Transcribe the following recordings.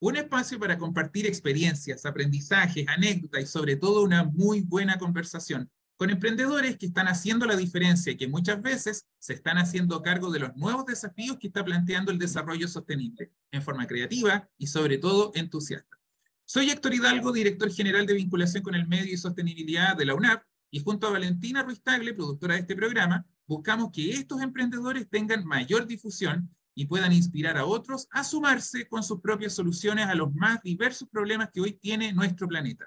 un espacio para compartir experiencias, aprendizajes, anécdotas y sobre todo una muy buena conversación con emprendedores que están haciendo la diferencia y que muchas veces se están haciendo cargo de los nuevos desafíos que está planteando el desarrollo sostenible, en forma creativa y sobre todo entusiasta. Soy Héctor Hidalgo, director general de vinculación con el medio y sostenibilidad de la UNAP, y junto a Valentina Ruiz Tagle, productora de este programa, buscamos que estos emprendedores tengan mayor difusión y puedan inspirar a otros a sumarse con sus propias soluciones a los más diversos problemas que hoy tiene nuestro planeta.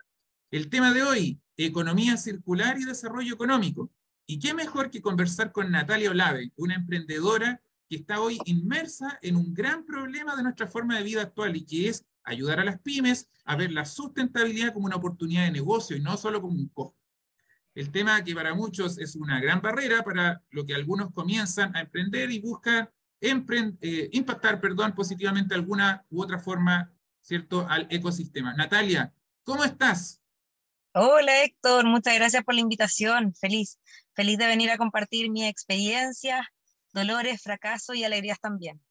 El tema de hoy, economía circular y desarrollo económico. ¿Y qué mejor que conversar con Natalia Olave, una emprendedora que está hoy inmersa en un gran problema de nuestra forma de vida actual y que es ayudar a las pymes a ver la sustentabilidad como una oportunidad de negocio y no solo como un costo. El tema que para muchos es una gran barrera para lo que algunos comienzan a emprender y buscan eh, impactar perdón, positivamente alguna u otra forma ¿cierto? al ecosistema. Natalia, ¿cómo estás? Hola Héctor, muchas gracias por la invitación. Feliz, feliz de venir a compartir mi experiencia, dolores, fracasos y alegrías también.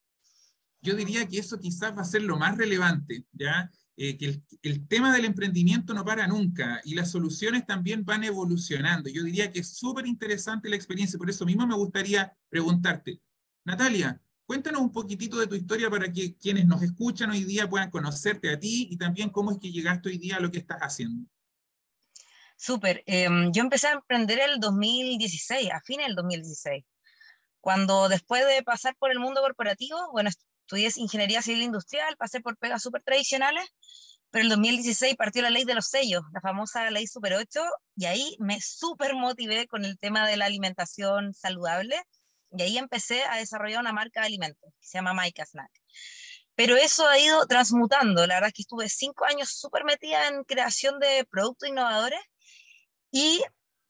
Yo diría que eso quizás va a ser lo más relevante, ¿ya? Eh, que el, tema del emprendimiento no para nunca y las soluciones también van evolucionando. Yo diría que es súper interesante la experiencia, por eso mismo me gustaría preguntarte, Natalia, cuéntanos un poquitito de tu historia para que quienes nos escuchan hoy día puedan conocerte a ti y también cómo es que llegaste hoy día a lo que estás haciendo. Súper, em, yo empecé a emprender el 2016, a fines del 2016, cuando después de pasar por el mundo corporativo, bueno, estudié ingeniería civil industrial, pasé por pegas súper tradicionales, pero el 2016 partió la ley de los sellos, la famosa ley Super 8, y ahí me súper motivé con el tema de la alimentación saludable, y ahí empecé a desarrollar una marca de alimentos que se llama Maika Snack. Pero eso ha ido transmutando, la verdad es que estuve cinco años súper metida en creación de productos innovadores, y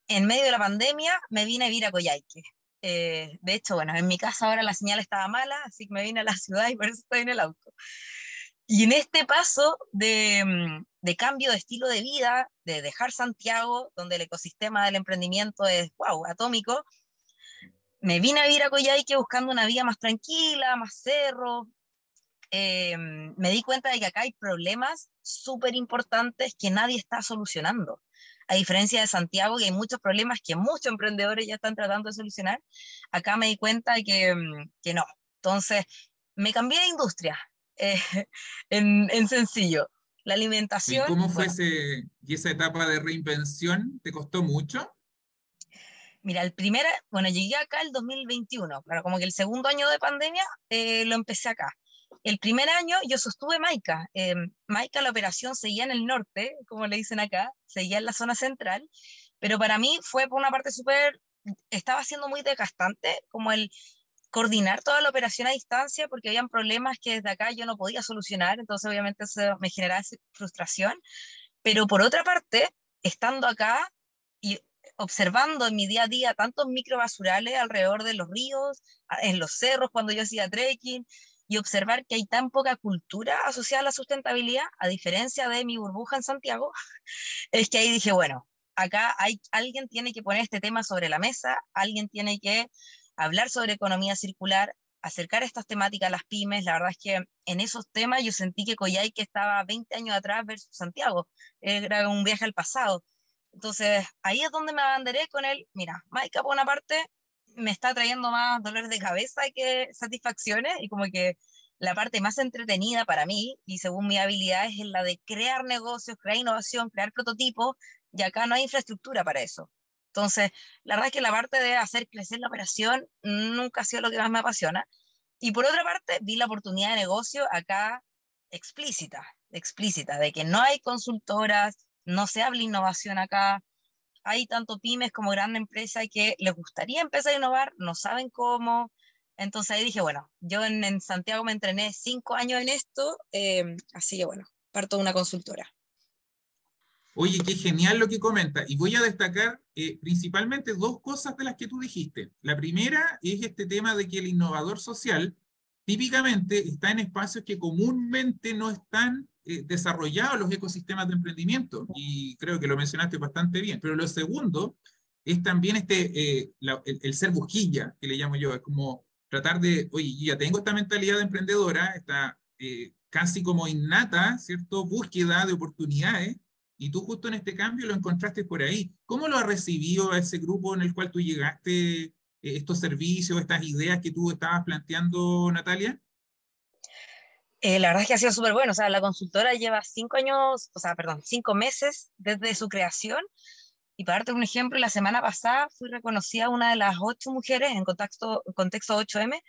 en medio de la pandemia me vine a vivir a Coyhaique, eh, de hecho, bueno, en mi casa ahora la señal estaba mala, así que me vine a la ciudad y por eso estoy en el auto. Y en este paso de, mm, de, cambio de estilo de vida, de dejar Santiago, donde el ecosistema del emprendimiento es, wow, atómico, me vine a vivir a Coyhaique buscando una vida más tranquila, más cerro. Eh, me di cuenta de que acá hay problemas súper importantes que nadie está solucionando a diferencia de Santiago, que hay muchos problemas que muchos emprendedores ya están tratando de solucionar, acá me di cuenta de que, mm, que no. Entonces, me cambié de industria, eh, en, en, sencillo. La alimentación. ¿Y cómo fue ese, y esa etapa de reinvención? ¿Te costó mucho? Mira, el primer, bueno, llegué acá el 2021, claro, como que el segundo año de pandemia eh, lo empecé acá. El primer año yo sostuve Maica. Eh, Maica, la operación seguía en el norte, como le dicen acá, seguía en la zona central, pero para mí fue por una parte súper, estaba siendo muy desgastante, como el coordinar toda la operación a distancia, porque habían problemas que desde acá yo no podía solucionar, entonces obviamente eso me generaba frustración. Pero por otra parte, estando acá y observando en mi día a día tantos microbasurales alrededor de los ríos, en los cerros cuando yo hacía trekking, y observar que hay tan poca cultura asociada a la sustentabilidad, a diferencia de mi burbuja en Santiago, es que ahí dije, bueno, acá hay, alguien tiene que poner este tema sobre la mesa, alguien tiene que hablar sobre economía circular, acercar estas temáticas a las pymes. La verdad es que en esos temas yo sentí que que estaba 20 años atrás versus Santiago, era un viaje al pasado. Entonces, ahí es donde me abanderé con él. Mira, Maika, por una parte, me está trayendo más dolores de cabeza que satisfacciones y como que la parte más entretenida para mí y según mi habilidad es la de crear negocios, crear innovación, crear prototipos y acá no hay infraestructura para eso. Entonces, la verdad es que la parte de hacer crecer la operación nunca ha sido lo que más me apasiona. Y por otra parte, vi la oportunidad de negocio acá explícita, explícita, de que no hay consultoras, no se habla innovación acá, hay tanto pymes como gran empresa que les gustaría empezar a innovar, no saben cómo. Entonces ahí dije, bueno, yo en, Santiago me entrené cinco años en esto, em, así que bueno, parto de una consultora. Oye, qué genial lo que comenta. Y voy a destacar eh, principalmente dos cosas de las que tú dijiste. La primera es este tema de que el innovador social típicamente está en espacios que comúnmente no están eh, desarrollados los ecosistemas de emprendimiento. Y creo que lo mencionaste bastante bien. Pero lo segundo es también este, eh, el, ser busquilla, que le llamo yo. Es como tratar de, oye, ya tengo esta mentalidad de emprendedora, esta casi como innata, ¿cierto? Búsqueda de oportunidades y tú justo en este cambio lo encontraste por ahí. ¿Cómo lo ha recibido a ese grupo en el cual tú llegaste, eh, estos servicios, estas ideas que tú estabas planteando, Natalia? Eh, la verdad es que ha sido súper bueno. O sea, la consultora lleva cinco años, o sea, perdón, cinco meses desde su creación. Y para darte un ejemplo, la semana pasada fui reconocida una de las ocho mujeres en contexto, contexto 8M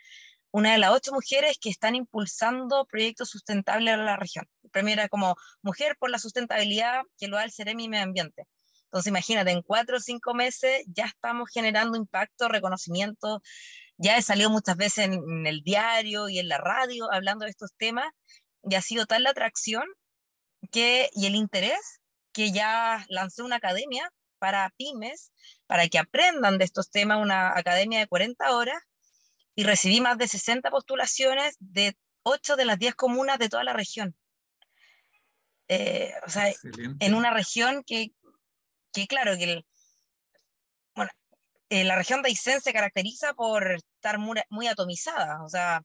una de las ocho mujeres que están impulsando proyectos sustentables en la región. El premio era como Mujer por la Sustentabilidad que lo da el Ceremi Medio Ambiente. Entonces, imagínate, en cuatro o cinco meses ya estamos generando impacto, reconocimiento. Ya he salido muchas veces en, el diario y en la radio hablando de estos temas y ha sido tal la atracción que, y el interés que ya lancé una academia para pymes, para que aprendan de estos temas, una academia de 40 horas y recibí más de 60 postulaciones de 8 de las 10 comunas de toda la región. Eh, o sea, en una región que, que claro, que bueno, eh, la región de Aysén se caracteriza por estar muy, atomizada, o sea,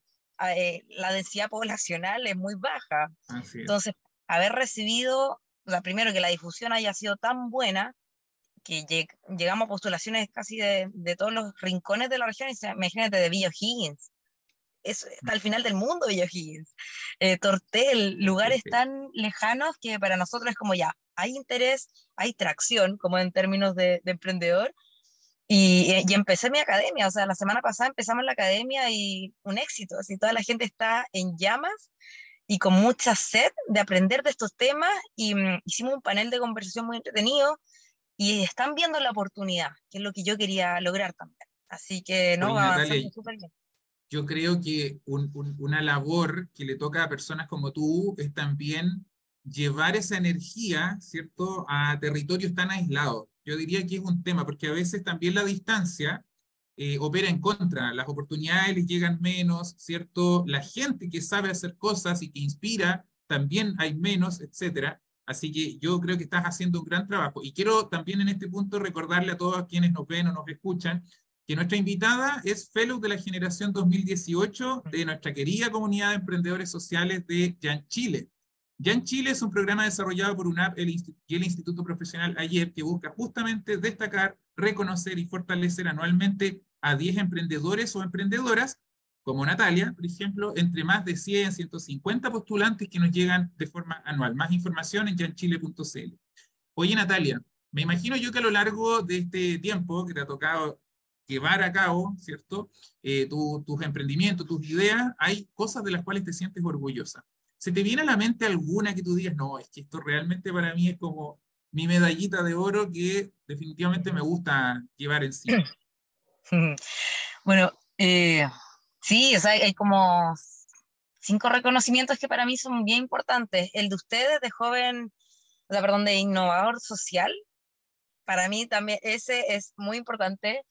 eh, la densidad poblacional es muy baja. Entonces, haber recibido, o sea, primero que la difusión haya sido tan buena, que llegamos a postulaciones casi de, de, todos los rincones de la región, y imagínate de Villa Higgins, es, está al final del mundo Villa Higgins, eh, Tortel, lugares tan lejanos que para nosotros es como ya, hay interés, hay tracción, como en términos de, de emprendedor, y, eh, y, empecé mi academia, o sea, la semana pasada empezamos la academia y un éxito, así toda la gente está en llamas y con mucha sed de aprender de estos temas y mm, hicimos un panel de conversación muy entretenido y están viendo la oportunidad, que es lo que yo quería lograr también. Así que no, va súper bien. Yo creo que una labor que le toca a personas como tú es también llevar esa energía, ¿cierto?, a territorios tan aislados. Yo diría que es un tema, porque a veces también la distancia eh, opera en contra, las oportunidades les llegan menos, ¿cierto? La gente que sabe hacer cosas y que inspira, también hay menos, etcétera. Así que yo creo que estás haciendo un gran trabajo. Y quiero también en este punto recordarle a todos quienes nos ven o nos escuchan que nuestra invitada es Fellow de la generación 2018 de nuestra querida comunidad de emprendedores sociales de Yan Chile. Yan Chile es un programa desarrollado por UNAP y el Instituto Profesional Ayer que busca justamente destacar, reconocer y fortalecer anualmente a 10 emprendedores o emprendedoras como Natalia, por ejemplo, entre más de 100, 150 postulantes que nos llegan de forma anual. Más información en yanchile.cl. Oye, Natalia, me imagino yo que a lo largo de este tiempo que te ha tocado llevar a cabo, ¿cierto? Eh, tus emprendimientos, tus ideas, hay cosas de las cuales te sientes orgullosa. ¿Se te viene a la mente alguna que tú digas, no, es que esto realmente para mí es como mi medallita de oro que definitivamente me gusta llevar en sí? Bueno, eh, Sí, o sea, hay como cinco reconocimientos que para mí son bien importantes. El de ustedes de joven, perdón, de innovador social, para mí también ese es muy importante.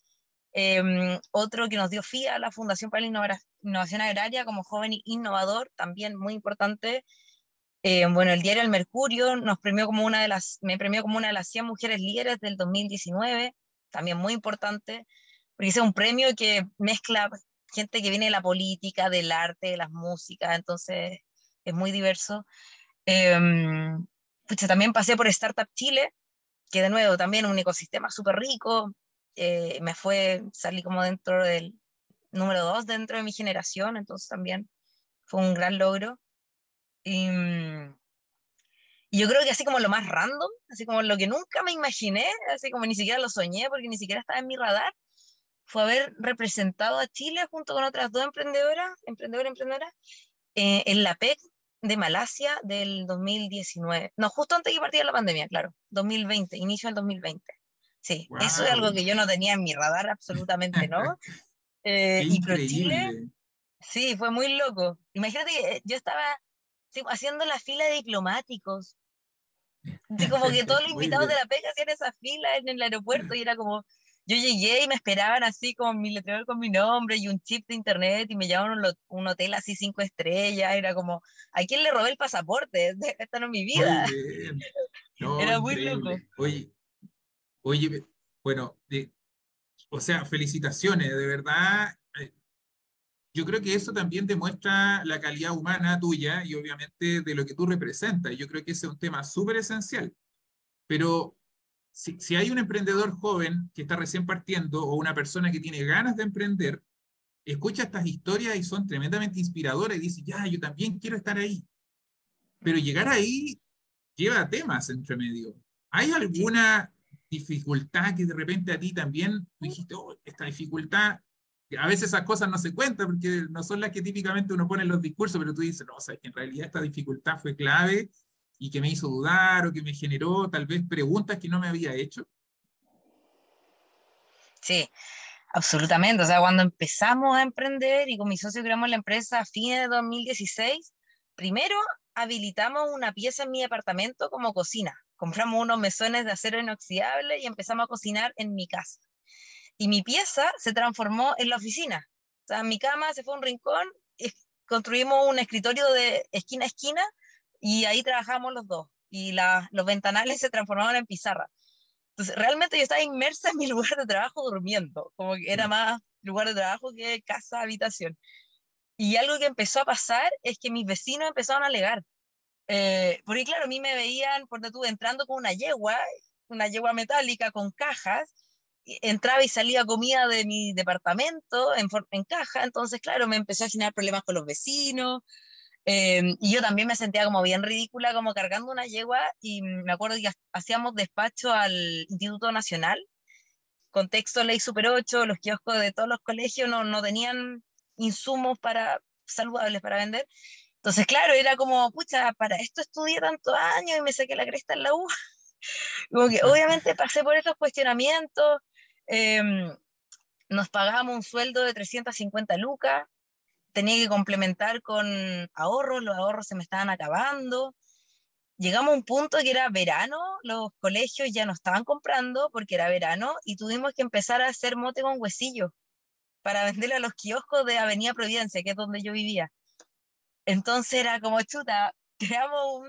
Em, otro que nos dio FIA, la Fundación para la Innovación Agraria, como joven innovador, también muy importante. Em, bueno, el diario El Mercurio nos premió como una de las, me premió como una de las 100 mujeres líderes del 2019, también muy importante, porque es un premio que mezcla gente que viene de la política, del arte, de las músicas, entonces es muy diverso. Eh, también pasé por Startup Chile, que de nuevo también un ecosistema súper rico, eh, me fue, salí como dentro del número dos dentro de mi generación, entonces también fue un gran logro. Y, y, yo creo que así como lo más random, así como lo que nunca me imaginé, así como ni siquiera lo soñé porque ni siquiera estaba en mi radar, fue haber representado a Chile junto con otras dos emprendedoras, emprendedoras, emprendedoras, eh, en la PEC de Malasia del 2019. No, justo antes de que partiera la pandemia, claro, 2020, inicio del 2020. Sí, eso es algo que yo no tenía en mi radar absolutamente, ¿no? Eh, y Pro Chile, sí, fue muy loco. Imagínate que yo estaba haciendo la fila de diplomáticos como que todos los invitados de la pega hacían esa fila en el aeropuerto y era como, yo llegué y me esperaban así con mi letrero con mi nombre y un chip de internet y me llevaban a un, hotel así cinco estrellas. Era como, ¿a quién le robé el pasaporte? Esta no es mi vida. Era muy loco. Oye, oye, bueno, o sea, felicitaciones, de verdad. Eh, yo creo que eso también demuestra la calidad humana tuya y obviamente de lo que tú representas. Yo creo que ese es un tema súper esencial. Pero si, hay un emprendedor joven que está recién partiendo o una persona que tiene ganas de emprender, escucha estas historias y son tremendamente inspiradoras y dice, ya, yo también quiero estar ahí. Pero llegar ahí lleva temas entre medio. ¿Hay alguna dificultad que de repente a ti también dijiste, oh, esta dificultad, a veces esas cosas no se cuentan porque no son las que típicamente uno pone en los discursos, pero tú dices, no, o sea, que en realidad esta dificultad fue clave y que me hizo dudar o que me generó tal vez preguntas que no me había hecho? Sí, absolutamente. O sea, cuando empezamos a emprender y con mi socio creamos la empresa a fines de 2016, primero habilitamos una pieza en mi departamento como cocina. Compramos unos mesones de acero inoxidable y empezamos a cocinar en mi casa. Y mi pieza se transformó en la oficina. O sea, mi cama se fue a un rincón, construimos un escritorio de esquina a esquina y ahí trabajamos los dos y los ventanales se transformaban en pizarra. Entonces, realmente yo estaba inmersa en mi lugar de trabajo durmiendo, como que era más lugar de trabajo que casa, habitación. Y algo que empezó a pasar es que mis vecinos empezaron a alegar. Eh, porque claro, a mí me veían, por tú, entrando con una yegua, una yegua metálica con cajas, entraba y salía comida de mi departamento en, en caja, entonces claro, me empezó a generar problemas con los vecinos, Em, y yo también me sentía como bien ridícula, como cargando una yegua, y me acuerdo que hacíamos despacho al Instituto Nacional, contexto Ley Super 8, los kioscos de todos los colegios no, no tenían insumos para, saludables para vender. Entonces, claro, era como, pucha, para esto estudié tantos años y me saqué la cresta en la U. como que obviamente pasé por estos cuestionamientos, em, nos pagábamos un sueldo de 350 lucas, tenía que complementar con ahorros, los ahorros se me estaban acabando. Llegamos a un punto que era verano, los colegios ya no estaban comprando porque era verano y tuvimos que empezar a hacer mote con huesillo para venderle a los kioscos de Avenida Providencia, que es donde yo vivía. Entonces era como chuta, creamos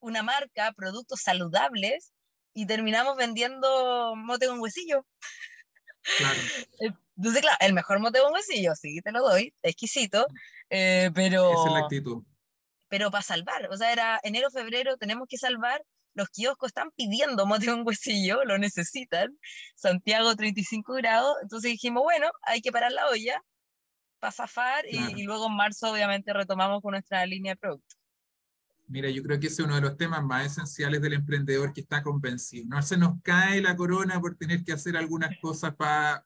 una marca, productos saludables y terminamos vendiendo mote con huesillo. Claro. Entonces, claro, el mejor mote con huesillo, sí, te lo doy, exquisito, eh, pero... Esa es la actitud. Pero para salvar, o sea, era enero, febrero, tenemos que salvar, los kioscos están pidiendo mote con huesillo, lo necesitan, Santiago 35 grados, entonces dijimos, bueno, hay que parar la olla para zafar y, y, luego en marzo obviamente retomamos con nuestra línea de productos. Mira, yo creo que ese es uno de los temas más esenciales del emprendedor que está convencido. No se nos cae la corona por tener que hacer algunas cosas para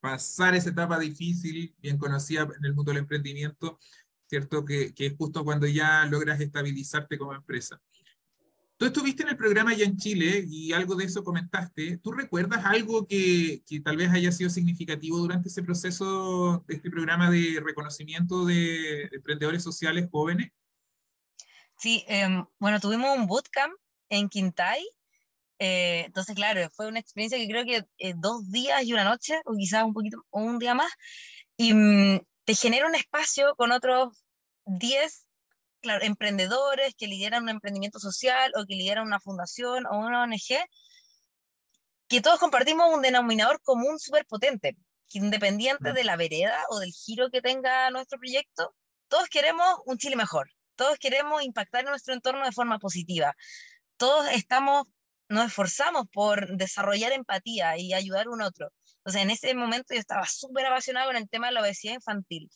pasar esa etapa difícil, bien conocida en el mundo del emprendimiento, ¿cierto? Que, que, es justo cuando ya logras estabilizarte como empresa. Tú estuviste en el programa ya en Chile y algo de eso comentaste. ¿Tú recuerdas algo que, que tal vez haya sido significativo durante ese proceso este programa de reconocimiento de emprendedores sociales jóvenes? Sí, em, bueno, tuvimos un bootcamp en Quintay. Eh, entonces, claro, fue una experiencia que creo que eh, dos días y una noche, o quizás un poquito, o un día más, y mm, te genera un espacio con otros 10 claro, emprendedores que lideran un emprendimiento social o que lideran una fundación o una ONG, que todos compartimos un denominador común súper potente, independiente de la vereda o del giro que tenga nuestro proyecto, todos queremos un Chile mejor, todos queremos impactar en nuestro entorno de forma positiva. Todos estamos, nos esforzamos por desarrollar empatía y ayudar a un otro. Entonces, en ese momento yo estaba súper apasionado con el tema de la obesidad infantil,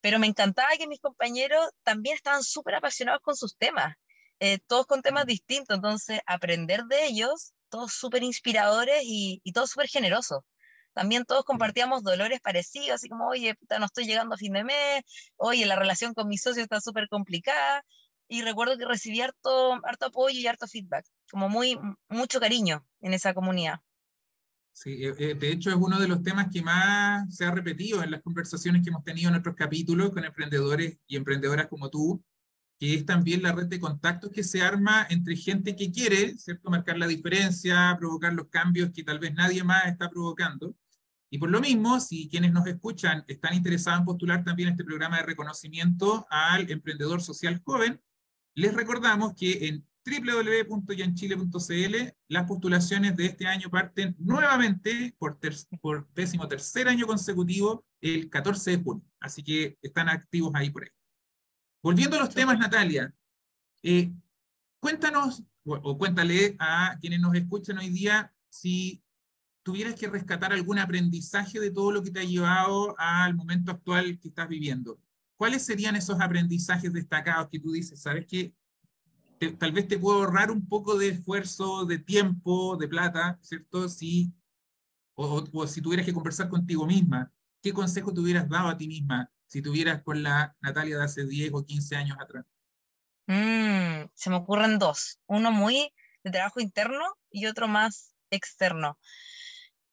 pero me encantaba que mis compañeros también estaban súper apasionados con sus temas, eh, todos con temas distintos. Entonces, aprender de ellos, todos súper inspiradores y, y todos súper generosos también todos compartíamos dolores parecidos, así como, oye, puta, no estoy llegando a fin de mes, oye, la relación con mi socio está súper complicada, y recuerdo que recibí harto, harto apoyo y harto feedback, como muy, mucho cariño en esa comunidad. Eh, eh, de hecho es uno de los temas que más se ha repetido en las conversaciones que hemos tenido en otros capítulos con emprendedores y emprendedoras como tú, que es también la red de contactos que se arma entre gente que quiere, ¿cierto?, marcar la diferencia, provocar los cambios que tal vez nadie más está provocando. Y por lo mismo, si quienes nos escuchan están interesados en postular también este programa de reconocimiento al emprendedor social joven, les recordamos que en www.yanchile.cl las postulaciones de este año parten nuevamente por, por décimo tercer año consecutivo el 14 de junio. Así que están activos ahí por ahí. Volviendo a los temas, Natalia, eh, cuéntanos o, cuéntale a quienes nos escuchan hoy día si tuvieras que rescatar algún aprendizaje de todo lo que te ha llevado al momento actual que estás viviendo. ¿Cuáles serían esos aprendizajes destacados que tú dices? ¿Sabes que tal vez te puedo ahorrar un poco de esfuerzo, de tiempo, de plata, ¿cierto? Si, o, o si tuvieras que conversar contigo misma, ¿qué consejo te hubieras dado a ti misma si tuvieras con la Natalia de hace 10 o 15 años atrás? Mm, se me ocurren dos. Uno muy de trabajo interno y otro más externo.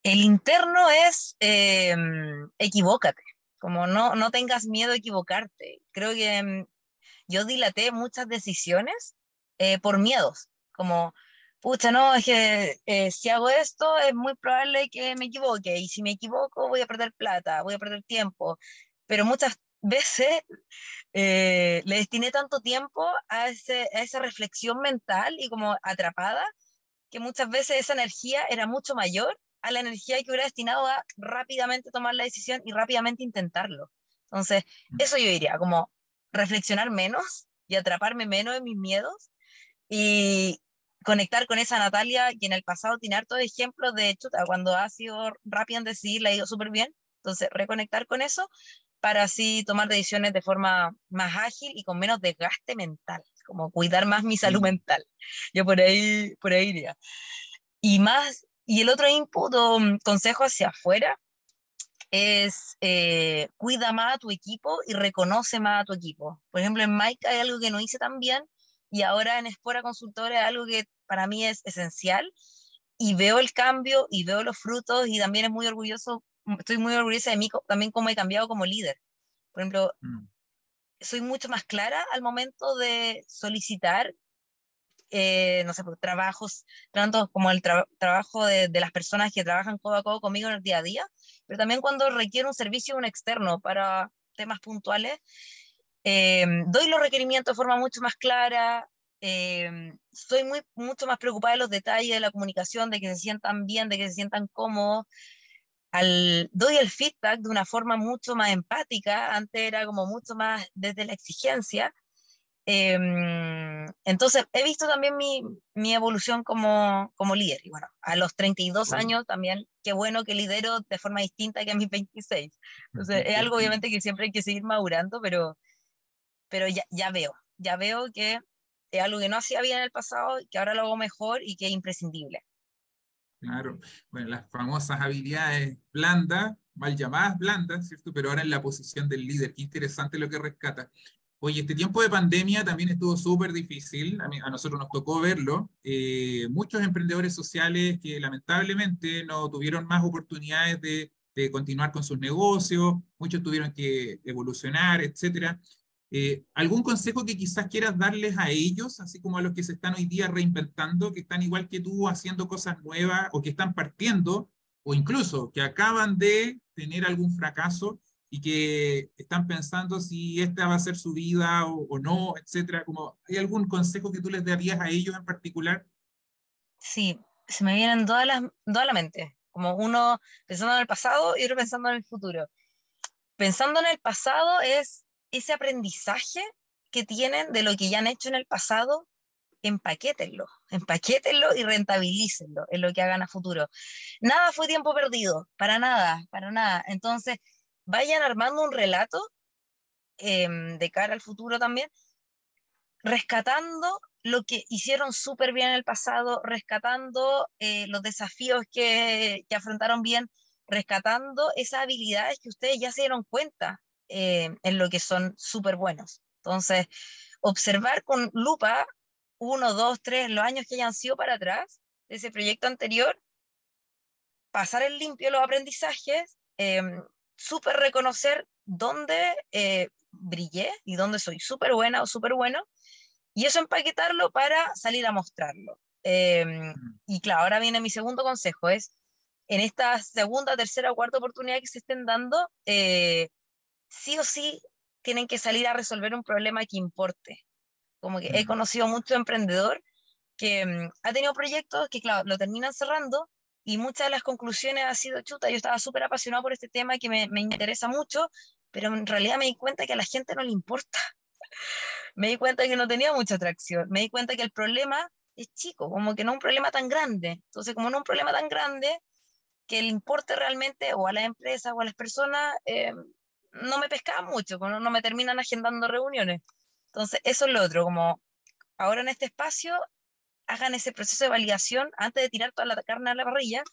El interno es em, equivócate, como no, no tengas miedo a equivocarte. Creo que em, yo dilaté muchas decisiones eh, por miedos, como, pucha, no, es que eh, si hago esto es muy probable que me equivoque y si me equivoco voy a perder plata, voy a perder tiempo, pero muchas veces eh, le destiné tanto tiempo a, ese, a esa reflexión mental y como atrapada, que muchas veces esa energía era mucho mayor a la energía que hubiera destinado a rápidamente tomar la decisión y rápidamente intentarlo. Entonces, mm. eso yo diría, como reflexionar menos y atraparme menos en mis miedos y conectar con esa Natalia que en el pasado tiene hartos ejemplos de hecho cuando ha sido rápida en decidir, le ha ido súper bien. Entonces, reconectar con eso para así tomar decisiones de forma más ágil y con menos desgaste mental, como cuidar más mi salud mental. Yo por ahí, por ahí iría. Y más, y el otro input o mm, consejo hacia afuera es eh, cuida más a tu equipo y reconoce más a tu equipo. Por ejemplo, en Mike hay algo que no hice tan bien y ahora en Espora Consultora es algo que para mí es esencial y veo el cambio y veo los frutos y también es muy orgulloso estoy muy orgullosa de mí también como he cambiado como líder. Por ejemplo, mm. soy mucho más clara al momento de solicitar, eh, no sé, trabajos, tanto como el trabajo de, las personas que trabajan codo a codo conmigo en el día a día, pero también cuando requiere un servicio un externo para temas puntuales, eh, doy los requerimientos de forma mucho más clara, eh, soy muy, mucho más preocupada de los detalles de la comunicación, de que se sientan bien, de que se sientan cómodos doy el feedback de una forma mucho más empática, antes era como mucho más desde la exigencia. Em, entonces, he visto también mi, mi, evolución como, como líder. Y bueno, a los 32 años también, qué bueno que lidero de forma distinta que a mis 26. Entonces, es algo obviamente que siempre hay que seguir madurando, pero, pero ya, ya veo, ya veo que es algo que no hacía bien en el pasado, que ahora lo hago mejor y que es imprescindible. Claro, bueno, las famosas habilidades blandas, mal llamadas blandas, ¿cierto? Pero ahora en la posición del líder, qué interesante lo que rescata. Oye, este tiempo de pandemia también estuvo súper difícil, a, nosotros nos tocó verlo. Eh, muchos emprendedores sociales que lamentablemente no tuvieron más oportunidades de, de continuar con sus negocios, muchos tuvieron que evolucionar, etcétera. Eh, ¿Algún consejo que quizás quieras darles a ellos, así como a los que se están hoy día reinventando, que están igual que tú haciendo cosas nuevas o que están partiendo, o incluso que acaban de tener algún fracaso y que están pensando si esta va a ser su vida o, no, etcétera? Como, ¿Hay algún consejo que tú les darías a ellos en particular? Sí, se me vienen todas las, toda la mente, como uno pensando en el pasado y otro pensando en el futuro. Pensando en el pasado es ese aprendizaje que tienen de lo que ya han hecho en el pasado, empaquétenlo, empaquétenlo y rentabilícenlo en lo que hagan a futuro. Nada fue tiempo perdido, para nada, para nada. Entonces, vayan armando un relato em, de cara al futuro también, rescatando lo que hicieron súper bien en el pasado, rescatando eh, los desafíos que, que afrontaron bien, rescatando esas habilidades que ustedes ya se dieron cuenta eh, en lo que son súper buenos. Entonces, observar con lupa uno, dos, tres, los años que hayan sido para atrás de ese proyecto anterior, pasar el limpio los aprendizajes, eh, súper reconocer dónde, eh, brillé y dónde soy súper buena o súper bueno, y eso empaquetarlo para salir a mostrarlo. Em, mm. y claro, ahora viene mi segundo consejo, es en esta segunda, tercera o cuarta oportunidad que se estén dando, eh, sí o sí tienen que salir a resolver un problema que importe. Como que he mm. conocido mucho emprendedor que mm, ha tenido proyectos que, claro, lo terminan cerrando y muchas de las conclusiones ha sido, chuta, yo estaba súper apasionado por este tema que me, me, interesa mucho, pero en realidad me di cuenta que a la gente no le importa. me di cuenta que no tenía mucha atracción. Me di cuenta que el problema es chico, como que no es un problema tan grande. Entonces, como no es un problema tan grande, que le importe realmente o a las empresas o a las personas, eh, no me pescaban mucho, no, no me terminan agendando reuniones. Entonces, eso es lo otro, como ahora en este espacio hagan ese proceso de validación antes de tirar toda la carne a la parrilla,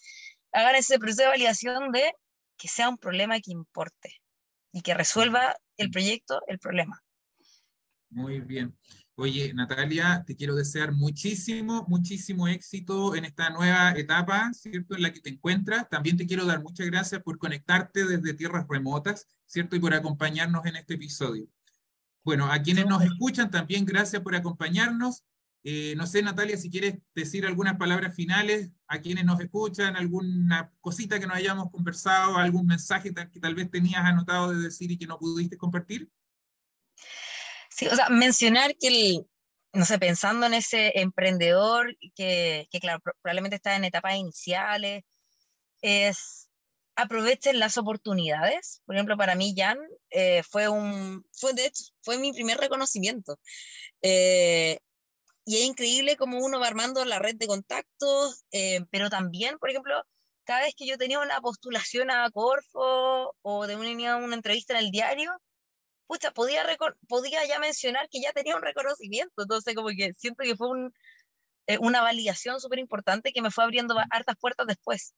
hagan ese proceso de validación de que sea un problema que importe y que resuelva el proyecto el problema. Muy bien. Oye, Natalia, te quiero desear muchísimo, muchísimo éxito en esta nueva etapa, ¿cierto? En la que te encuentras. También te quiero dar muchas gracias por conectarte desde tierras remotas, ¿cierto? Y por acompañarnos en este episodio. Bueno, a quienes nos escuchan, también gracias por acompañarnos. Eh, no sé, Natalia, si quieres decir algunas palabras finales a quienes nos escuchan, alguna cosita que nos hayamos conversado, algún mensaje que tal vez tenías anotado de decir y que no pudiste compartir. Sí, o sea, mencionar que el, no sé, pensando en ese emprendedor que, que claro, probablemente está en etapas iniciales, es aprovechen las oportunidades. Por ejemplo, para mí, Jan, eh, fue un, fue de hecho, fue mi primer reconocimiento. Eh, y es increíble cómo uno va armando la red de contactos, eh, pero también, por ejemplo, cada vez que yo tenía una postulación a Corfo o una, una entrevista en el diario, pucha, podía, podía ya mencionar que ya tenía un reconocimiento, entonces como que siento que fue un, eh, una validación súper importante que me fue abriendo hartas puertas después.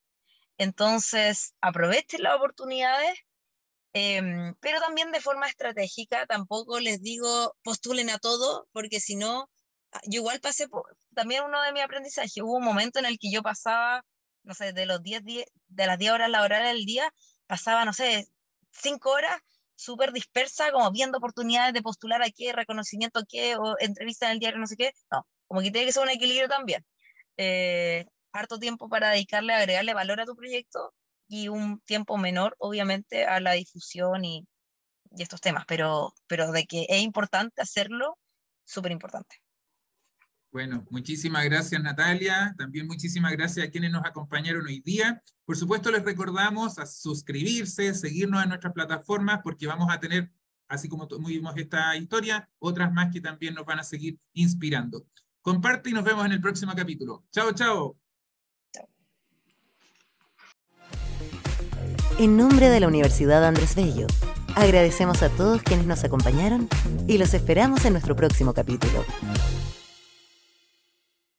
Entonces, aprovechen las oportunidades, em, pero también de forma estratégica, tampoco les digo postulen a todo, porque si no, Ah, yo igual pasé por, también uno de mis aprendizajes, hubo un momento en el que yo pasaba, no sé, de, los 10, de las 10 horas laborales del día, pasaba, no sé, 5 horas súper dispersa, como viendo oportunidades de postular a qué, reconocimiento a qué, o entrevista en el diario, no sé qué. No, como que tiene que ser un equilibrio también. Eh, harto tiempo para dedicarle, agregarle valor a tu proyecto y un tiempo menor, obviamente, a la difusión y, y estos temas, pero, pero de que es importante hacerlo, súper importante. Bueno, muchísimas gracias Natalia, también muchísimas gracias a quienes nos acompañaron hoy día. Por supuesto les recordamos a suscribirse, seguirnos en nuestras plataformas porque vamos a tener, así como vimos esta historia, otras más que también nos van a seguir inspirando. Comparte y nos vemos en el próximo capítulo. Chao, chao. En nombre de la Universidad Andrés Bello, agradecemos a todos quienes nos acompañaron y los esperamos en nuestro próximo capítulo.